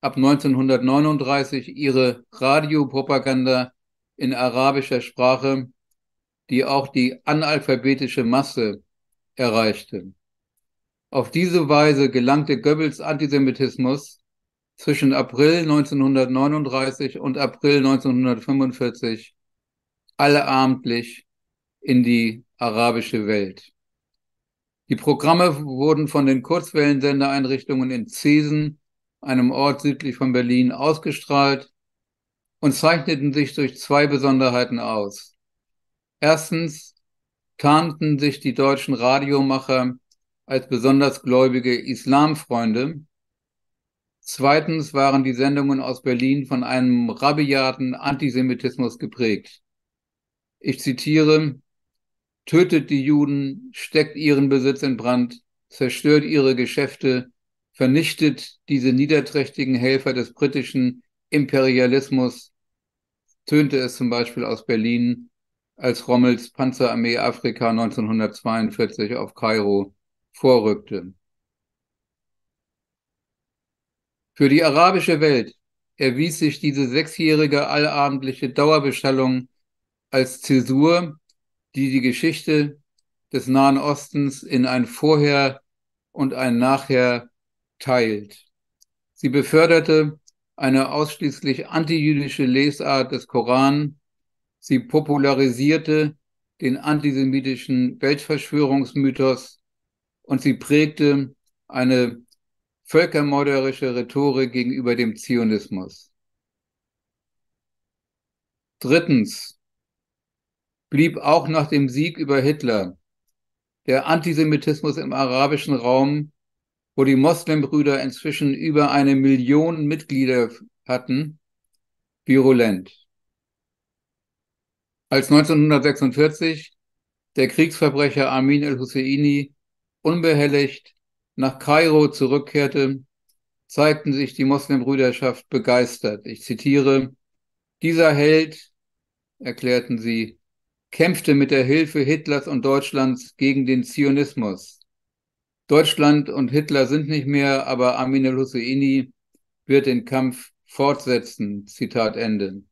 ab 1939 ihre Radiopropaganda in arabischer Sprache, die auch die analphabetische Masse erreichte. Auf diese Weise gelangte Goebbels Antisemitismus zwischen April 1939 und April 1945 alleabendlich in die arabische Welt. Die Programme wurden von den Kurzwellensendereinrichtungen in Zesen, einem Ort südlich von Berlin, ausgestrahlt und zeichneten sich durch zwei Besonderheiten aus. Erstens tarnten sich die deutschen Radiomacher als besonders gläubige Islamfreunde. Zweitens waren die Sendungen aus Berlin von einem rabiaten Antisemitismus geprägt. Ich zitiere, tötet die Juden, steckt ihren Besitz in Brand, zerstört ihre Geschäfte, vernichtet diese niederträchtigen Helfer des britischen Imperialismus, tönte es zum Beispiel aus Berlin, als Rommels Panzerarmee Afrika 1942 auf Kairo vorrückte. Für die arabische Welt erwies sich diese sechsjährige allabendliche Dauerbeschallung als Zäsur, die die Geschichte des Nahen Ostens in ein Vorher und ein Nachher teilt. Sie beförderte eine ausschließlich antijüdische Lesart des Koran. Sie popularisierte den antisemitischen Weltverschwörungsmythos und sie prägte eine völkermörderische Rhetorik gegenüber dem Zionismus. Drittens blieb auch nach dem Sieg über Hitler der Antisemitismus im arabischen Raum, wo die Moslembrüder inzwischen über eine Million Mitglieder hatten, virulent. Als 1946 der Kriegsverbrecher Amin el-Husseini unbehelligt nach Kairo zurückkehrte, zeigten sich die Moslembrüderschaft begeistert. Ich zitiere, dieser Held, erklärten sie, kämpfte mit der Hilfe Hitlers und Deutschlands gegen den Zionismus. Deutschland und Hitler sind nicht mehr, aber Amin al-Husseini wird den Kampf fortsetzen. Zitat Ende.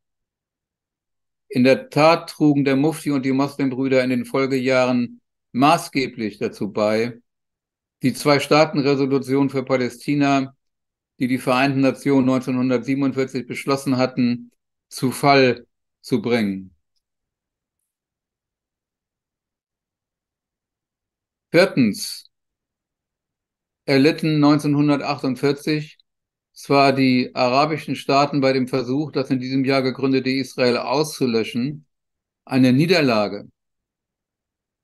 In der Tat trugen der Mufti und die Moslembrüder in den Folgejahren maßgeblich dazu bei, die Zwei-Staaten-Resolution für Palästina, die die Vereinten Nationen 1947 beschlossen hatten, zu Fall zu bringen. Viertens erlitten 1948 zwar die arabischen Staaten bei dem Versuch, das in diesem Jahr gegründete Israel auszulöschen, eine Niederlage.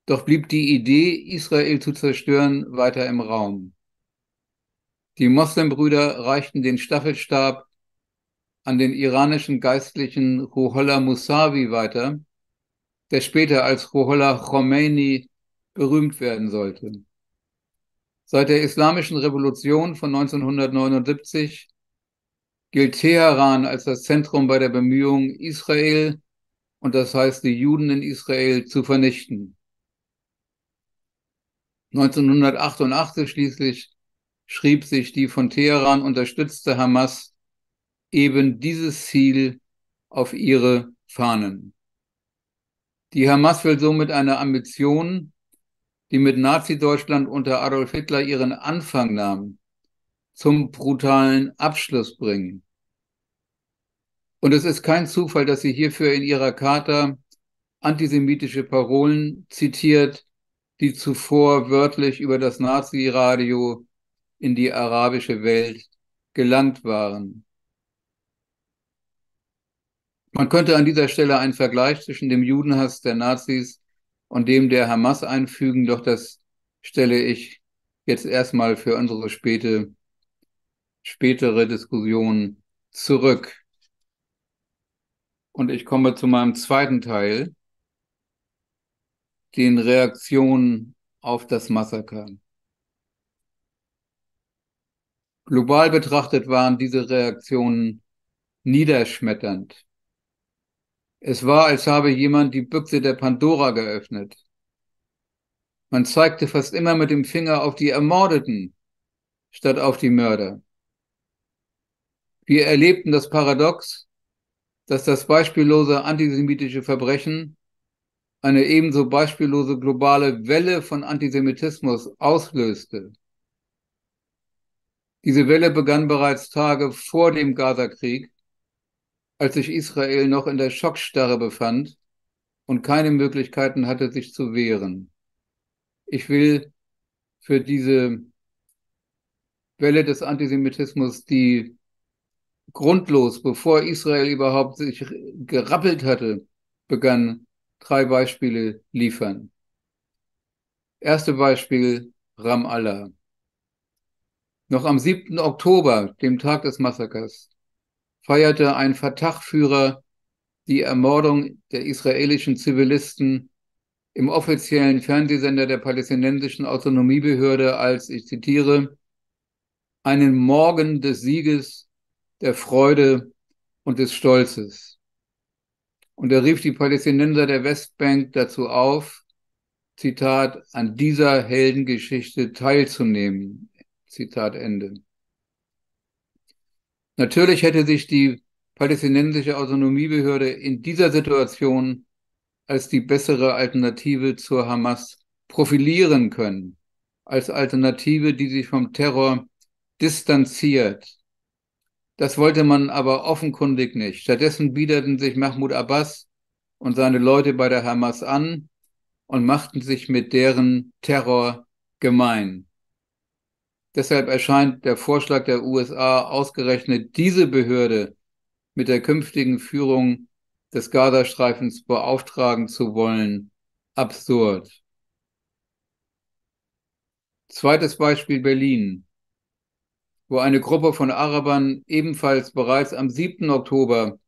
Doch blieb die Idee, Israel zu zerstören, weiter im Raum. Die Moslembrüder reichten den Staffelstab an den iranischen Geistlichen Ruhollah Musawi weiter, der später als Ruhollah Khomeini berühmt werden sollte. Seit der Islamischen Revolution von 1979 gilt Teheran als das Zentrum bei der Bemühung, Israel und das heißt die Juden in Israel zu vernichten. 1988 schließlich schrieb sich die von Teheran unterstützte Hamas eben dieses Ziel auf ihre Fahnen. Die Hamas will somit eine Ambition, die mit Nazi-Deutschland unter Adolf Hitler ihren Anfang nahm, zum brutalen Abschluss bringen. Und es ist kein Zufall, dass sie hierfür in ihrer Charta antisemitische Parolen zitiert, die zuvor wörtlich über das Nazi-Radio in die arabische Welt gelangt waren. Man könnte an dieser Stelle einen Vergleich zwischen dem Judenhass der Nazis und dem der Hamas einfügen, doch das stelle ich jetzt erstmal für unsere späte, spätere Diskussion zurück. Und ich komme zu meinem zweiten Teil, den Reaktionen auf das Massaker. Global betrachtet waren diese Reaktionen niederschmetternd. Es war, als habe jemand die Büchse der Pandora geöffnet. Man zeigte fast immer mit dem Finger auf die Ermordeten statt auf die Mörder. Wir erlebten das Paradox, dass das beispiellose antisemitische Verbrechen eine ebenso beispiellose globale Welle von Antisemitismus auslöste. Diese Welle begann bereits Tage vor dem Gazakrieg, als sich Israel noch in der Schockstarre befand und keine Möglichkeiten hatte, sich zu wehren. Ich will für diese Welle des Antisemitismus, die grundlos, bevor Israel überhaupt sich gerappelt hatte, begann, drei Beispiele liefern. Erste Beispiel Ramallah. Noch am 7. Oktober, dem Tag des Massakers, feierte ein Fatah-Führer die Ermordung der israelischen Zivilisten im offiziellen Fernsehsender der palästinensischen Autonomiebehörde als, ich zitiere, einen Morgen des Sieges, der Freude und des Stolzes. Und er rief die Palästinenser der Westbank dazu auf, Zitat, an dieser Heldengeschichte teilzunehmen. Zitat Ende. Natürlich hätte sich die palästinensische Autonomiebehörde in dieser Situation als die bessere Alternative zur Hamas profilieren können, als Alternative, die sich vom Terror distanziert. Das wollte man aber offenkundig nicht. Stattdessen biederten sich Mahmoud Abbas und seine Leute bei der Hamas an und machten sich mit deren Terror gemein. Deshalb erscheint der Vorschlag der USA ausgerechnet diese Behörde mit der künftigen Führung des Gazastreifens beauftragen zu wollen, absurd. Zweites Beispiel Berlin, wo eine Gruppe von Arabern ebenfalls bereits am 7. Oktober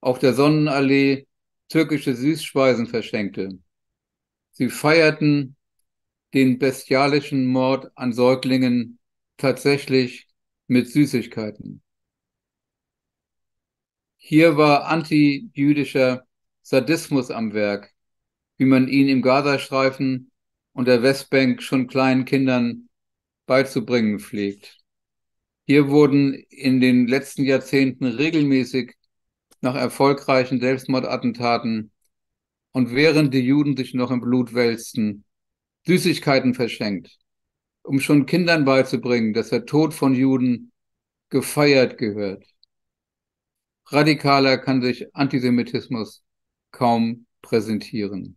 auf der Sonnenallee türkische Süßspeisen verschenkte. Sie feierten den bestialischen Mord an Säuglingen tatsächlich mit Süßigkeiten. Hier war antijüdischer Sadismus am Werk, wie man ihn im Gazastreifen und der Westbank schon kleinen Kindern beizubringen pflegt. Hier wurden in den letzten Jahrzehnten regelmäßig nach erfolgreichen Selbstmordattentaten und während die Juden sich noch im Blut wälzten, Süßigkeiten verschenkt, um schon Kindern beizubringen, dass der Tod von Juden gefeiert gehört. Radikaler kann sich Antisemitismus kaum präsentieren.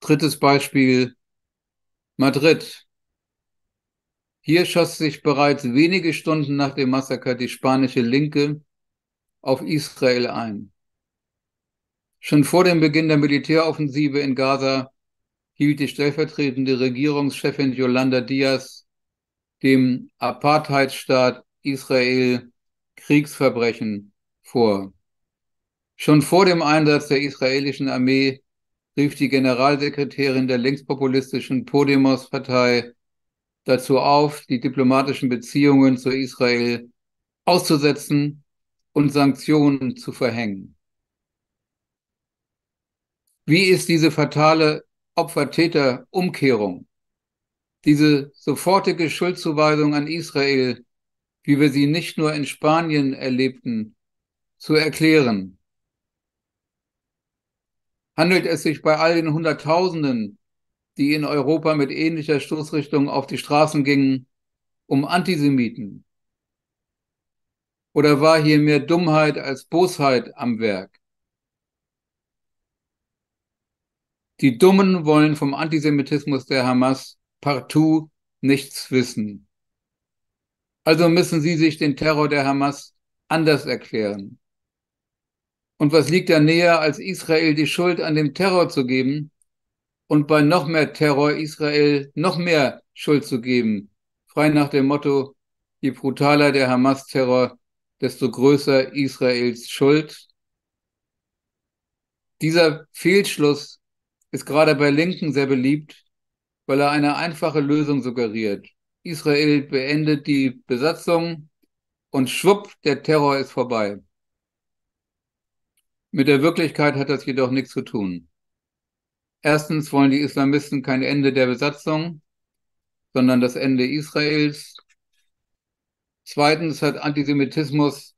Drittes Beispiel Madrid. Hier schoss sich bereits wenige Stunden nach dem Massaker die spanische Linke auf Israel ein. Schon vor dem Beginn der Militäroffensive in Gaza hielt die stellvertretende Regierungschefin Yolanda Diaz dem Apartheidstaat Israel Kriegsverbrechen vor. Schon vor dem Einsatz der israelischen Armee rief die Generalsekretärin der linkspopulistischen Podemos-Partei dazu auf, die diplomatischen Beziehungen zu Israel auszusetzen und Sanktionen zu verhängen. Wie ist diese fatale Opfer-Täter-Umkehrung, diese sofortige Schuldzuweisung an Israel wie wir sie nicht nur in Spanien erlebten, zu erklären. Handelt es sich bei all den Hunderttausenden, die in Europa mit ähnlicher Stoßrichtung auf die Straßen gingen, um Antisemiten? Oder war hier mehr Dummheit als Bosheit am Werk? Die Dummen wollen vom Antisemitismus der Hamas partout nichts wissen. Also müssen sie sich den Terror der Hamas anders erklären. Und was liegt da näher, als Israel die Schuld an dem Terror zu geben und bei noch mehr Terror Israel noch mehr Schuld zu geben? Frei nach dem Motto, je brutaler der Hamas-Terror, desto größer Israels Schuld. Dieser Fehlschluss ist gerade bei Linken sehr beliebt, weil er eine einfache Lösung suggeriert. Israel beendet die Besatzung und schwupp, der Terror ist vorbei. Mit der Wirklichkeit hat das jedoch nichts zu tun. Erstens wollen die Islamisten kein Ende der Besatzung, sondern das Ende Israels. Zweitens hat Antisemitismus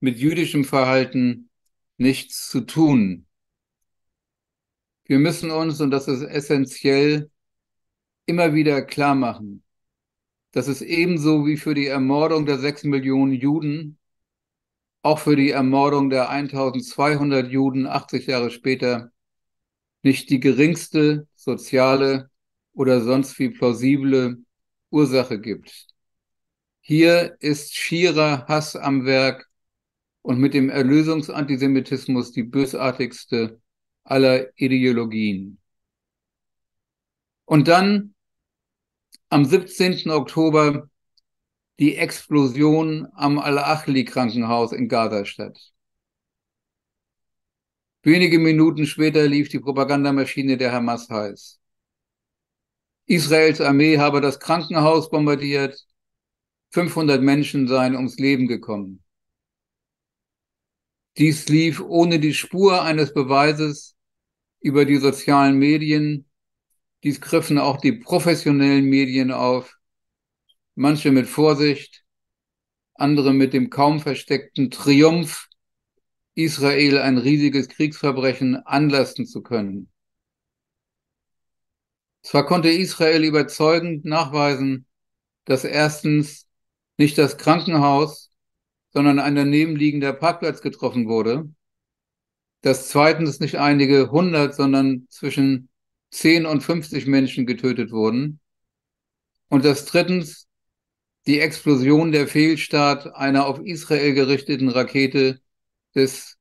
mit jüdischem Verhalten nichts zu tun. Wir müssen uns, und das ist essentiell, immer wieder klar machen, dass es ebenso wie für die Ermordung der sechs Millionen Juden, auch für die Ermordung der 1200 Juden 80 Jahre später, nicht die geringste soziale oder sonst wie plausible Ursache gibt. Hier ist schierer Hass am Werk und mit dem Erlösungsantisemitismus die bösartigste aller Ideologien. Und dann am 17. Oktober die Explosion am Al-Achli Krankenhaus in Gazastadt. Wenige Minuten später lief die Propagandamaschine der Hamas heiß. Israels Armee habe das Krankenhaus bombardiert, 500 Menschen seien ums Leben gekommen. Dies lief ohne die Spur eines Beweises über die sozialen Medien. Dies griffen auch die professionellen Medien auf, manche mit Vorsicht, andere mit dem kaum versteckten Triumph, Israel ein riesiges Kriegsverbrechen anlasten zu können. Zwar konnte Israel überzeugend nachweisen, dass erstens nicht das Krankenhaus, sondern ein daneben liegender Parkplatz getroffen wurde, dass zweitens nicht einige hundert, sondern zwischen 10 und 50 Menschen getötet wurden und dass drittens die Explosion der Fehlstart einer auf Israel gerichteten Rakete des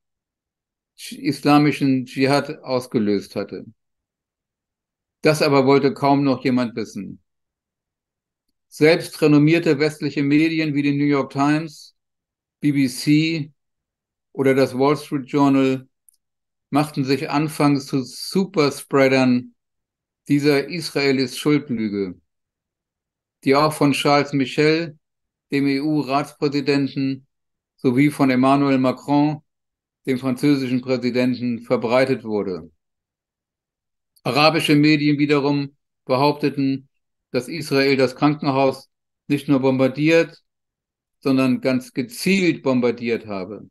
islamischen Dschihad ausgelöst hatte. Das aber wollte kaum noch jemand wissen. Selbst renommierte westliche Medien wie die New York Times, BBC oder das Wall Street Journal machten sich anfangs zu Superspreadern dieser Israelis Schuldlüge, die auch von Charles Michel, dem EU-Ratspräsidenten, sowie von Emmanuel Macron, dem französischen Präsidenten, verbreitet wurde. Arabische Medien wiederum behaupteten, dass Israel das Krankenhaus nicht nur bombardiert, sondern ganz gezielt bombardiert habe.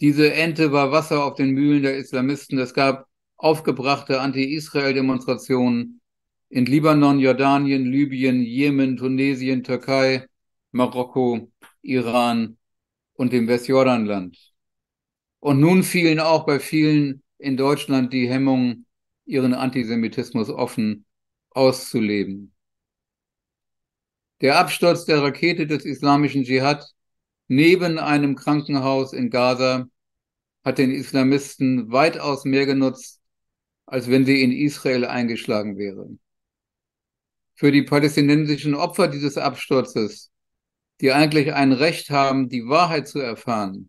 Diese Ente war Wasser auf den Mühlen der Islamisten. Es gab aufgebrachte Anti-Israel-Demonstrationen in Libanon, Jordanien, Libyen, Jemen, Tunesien, Türkei, Marokko, Iran und dem Westjordanland. Und nun fielen auch bei vielen in Deutschland die Hemmungen ihren Antisemitismus offen auszuleben. Der Absturz der Rakete des islamischen Dschihad neben einem Krankenhaus in Gaza hat den Islamisten weitaus mehr genutzt, als wenn sie in Israel eingeschlagen wäre. Für die palästinensischen Opfer dieses Absturzes, die eigentlich ein Recht haben, die Wahrheit zu erfahren,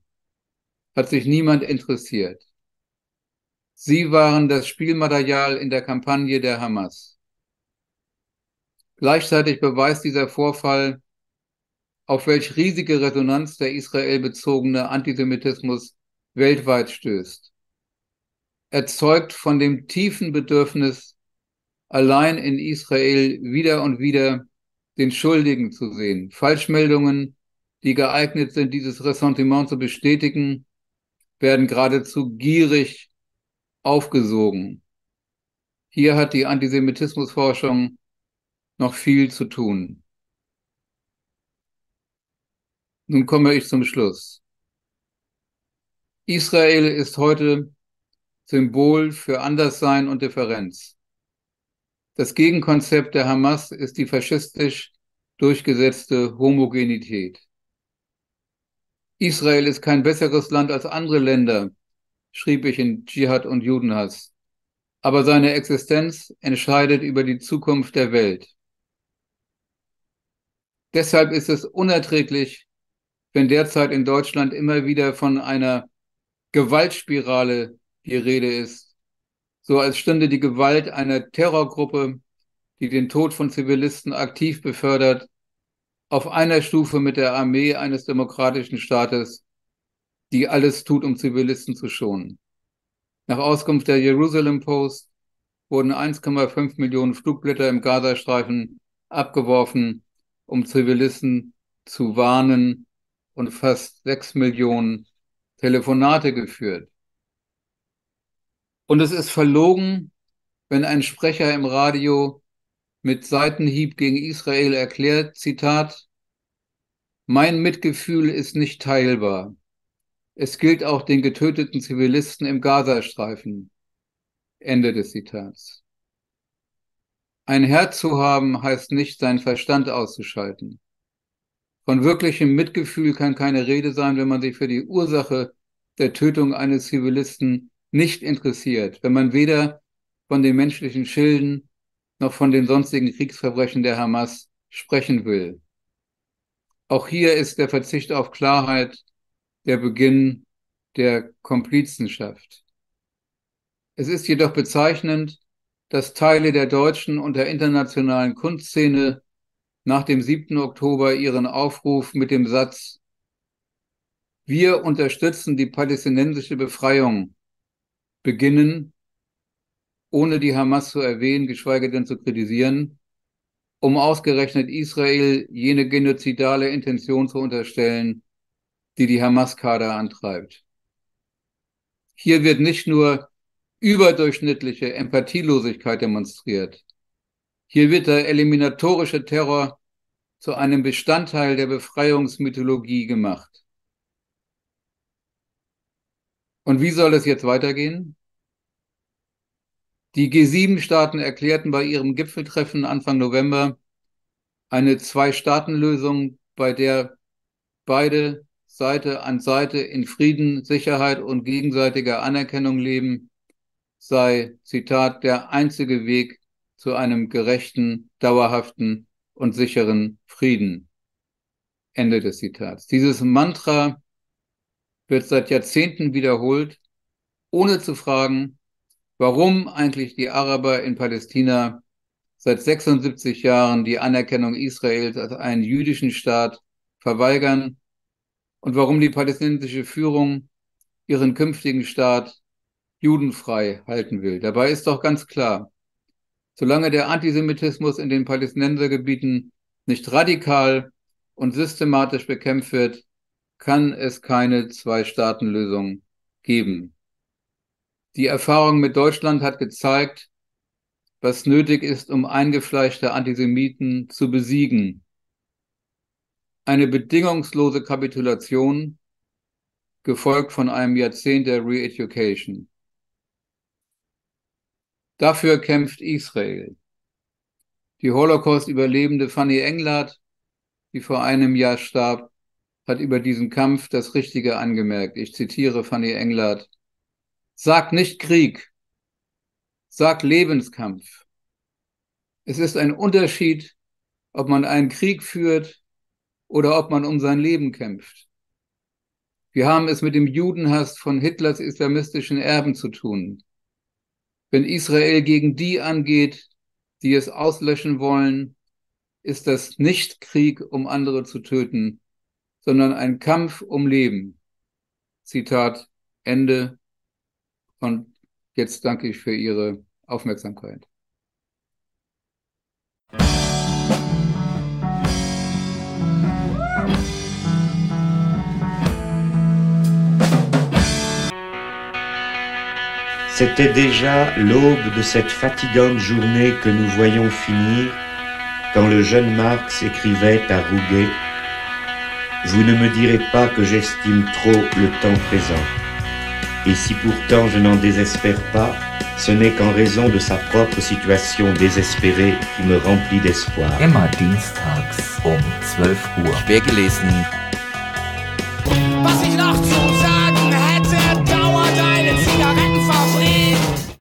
hat sich niemand interessiert. Sie waren das Spielmaterial in der Kampagne der Hamas. Gleichzeitig beweist dieser Vorfall, auf welch riesige Resonanz der israelbezogene Antisemitismus weltweit stößt. Erzeugt von dem tiefen Bedürfnis, allein in Israel wieder und wieder den Schuldigen zu sehen. Falschmeldungen, die geeignet sind, dieses Ressentiment zu bestätigen, werden geradezu gierig aufgesogen. Hier hat die Antisemitismusforschung noch viel zu tun. Nun komme ich zum Schluss. Israel ist heute Symbol für Anderssein und Differenz. Das Gegenkonzept der Hamas ist die faschistisch durchgesetzte Homogenität. Israel ist kein besseres Land als andere Länder, schrieb ich in Dschihad und Judenhass. Aber seine Existenz entscheidet über die Zukunft der Welt. Deshalb ist es unerträglich, wenn derzeit in Deutschland immer wieder von einer Gewaltspirale die Rede ist, so als stünde die Gewalt einer Terrorgruppe, die den Tod von Zivilisten aktiv befördert, auf einer Stufe mit der Armee eines demokratischen Staates die alles tut, um Zivilisten zu schonen. Nach Auskunft der Jerusalem Post wurden 1,5 Millionen Flugblätter im Gazastreifen abgeworfen, um Zivilisten zu warnen und fast 6 Millionen Telefonate geführt. Und es ist verlogen, wenn ein Sprecher im Radio mit Seitenhieb gegen Israel erklärt, Zitat, mein Mitgefühl ist nicht teilbar. Es gilt auch den getöteten Zivilisten im Gazastreifen. Ende des Zitats. Ein Herz zu haben heißt nicht, seinen Verstand auszuschalten. Von wirklichem Mitgefühl kann keine Rede sein, wenn man sich für die Ursache der Tötung eines Zivilisten nicht interessiert, wenn man weder von den menschlichen Schilden noch von den sonstigen Kriegsverbrechen der Hamas sprechen will. Auch hier ist der Verzicht auf Klarheit der Beginn der Komplizenschaft. Es ist jedoch bezeichnend, dass Teile der deutschen und der internationalen Kunstszene nach dem 7. Oktober ihren Aufruf mit dem Satz Wir unterstützen die palästinensische Befreiung beginnen, ohne die Hamas zu erwähnen, geschweige denn zu kritisieren, um ausgerechnet Israel jene genozidale Intention zu unterstellen, die die Hamas-Kader antreibt. Hier wird nicht nur überdurchschnittliche Empathielosigkeit demonstriert. Hier wird der eliminatorische Terror zu einem Bestandteil der Befreiungsmythologie gemacht. Und wie soll es jetzt weitergehen? Die G7-Staaten erklärten bei ihrem Gipfeltreffen Anfang November eine Zwei-Staaten-Lösung, bei der beide Seite an Seite in Frieden, Sicherheit und gegenseitiger Anerkennung leben, sei, Zitat, der einzige Weg zu einem gerechten, dauerhaften und sicheren Frieden. Ende des Zitats. Dieses Mantra wird seit Jahrzehnten wiederholt, ohne zu fragen, warum eigentlich die Araber in Palästina seit 76 Jahren die Anerkennung Israels als einen jüdischen Staat verweigern und warum die palästinensische Führung ihren künftigen Staat judenfrei halten will. Dabei ist doch ganz klar, solange der Antisemitismus in den Palästinensergebieten nicht radikal und systematisch bekämpft wird, kann es keine Zwei-Staaten-Lösung geben. Die Erfahrung mit Deutschland hat gezeigt, was nötig ist, um eingefleischte Antisemiten zu besiegen eine bedingungslose Kapitulation, gefolgt von einem Jahrzehnt der Re-Education. Dafür kämpft Israel. Die Holocaust-Überlebende Fanny Englert, die vor einem Jahr starb, hat über diesen Kampf das Richtige angemerkt. Ich zitiere Fanny Englert. Sag nicht Krieg, sag Lebenskampf. Es ist ein Unterschied, ob man einen Krieg führt oder ob man um sein Leben kämpft. Wir haben es mit dem Judenhass von Hitlers islamistischen Erben zu tun. Wenn Israel gegen die angeht, die es auslöschen wollen, ist das nicht Krieg, um andere zu töten, sondern ein Kampf um Leben. Zitat Ende. Und jetzt danke ich für Ihre Aufmerksamkeit. C'était déjà l'aube de cette fatigante journée que nous voyons finir quand le jeune Marx écrivait à Rouget Vous ne me direz pas que j'estime trop le temps présent. Et si pourtant je n'en désespère pas, ce n'est qu'en raison de sa propre situation désespérée qui me remplit d'espoir. Emma dienstags um 12 Uhr. Schwer gelesen? Was ich